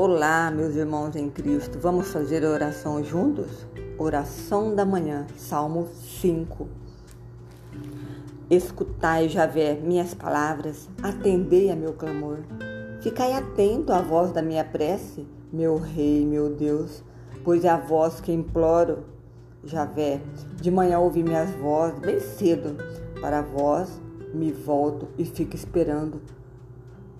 Olá, meus irmãos em Cristo. Vamos fazer oração juntos? Oração da manhã, Salmo 5. Escutai, Javé, minhas palavras, atendei a meu clamor. Ficai atento à voz da minha prece, meu Rei, meu Deus, pois é a voz que imploro. Javé, de manhã ouvi minhas vozes bem cedo, para vós me volto e fico esperando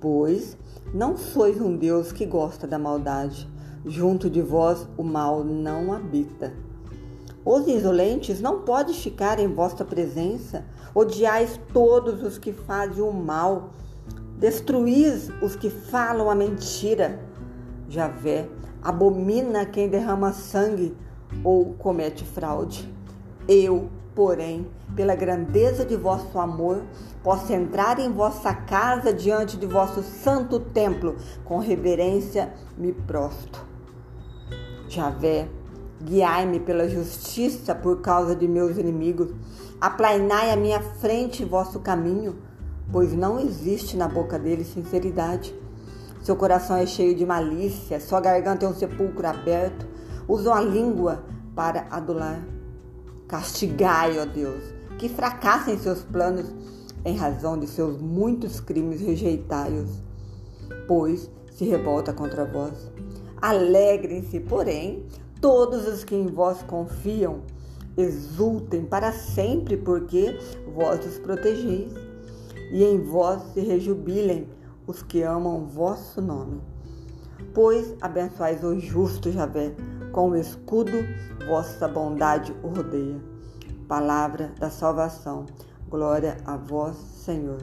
pois não sois um Deus que gosta da maldade. Junto de vós o mal não habita. Os insolentes não podem ficar em vossa presença. Odiais todos os que fazem o mal. Destruís os que falam a mentira. Javé abomina quem derrama sangue ou comete fraude. Eu, porém, pela grandeza de vosso amor, posso entrar em vossa casa diante de vosso santo templo, com reverência me prosto. Javé, guiai-me pela justiça por causa de meus inimigos, aplainai à minha frente vosso caminho, pois não existe na boca dele sinceridade. Seu coração é cheio de malícia, sua garganta é um sepulcro aberto, usam a língua para adular. Castigai, ó Deus, que fracassem seus planos em razão de seus muitos crimes rejeitai-os, pois se revolta contra vós. Alegrem-se, porém, todos os que em vós confiam, exultem para sempre, porque vós os protegeis, e em vós se rejubilem os que amam vosso nome. Pois abençoais o justo Javé, com o escudo vossa bondade rodeia. Palavra da salvação. Glória a vós, Senhor.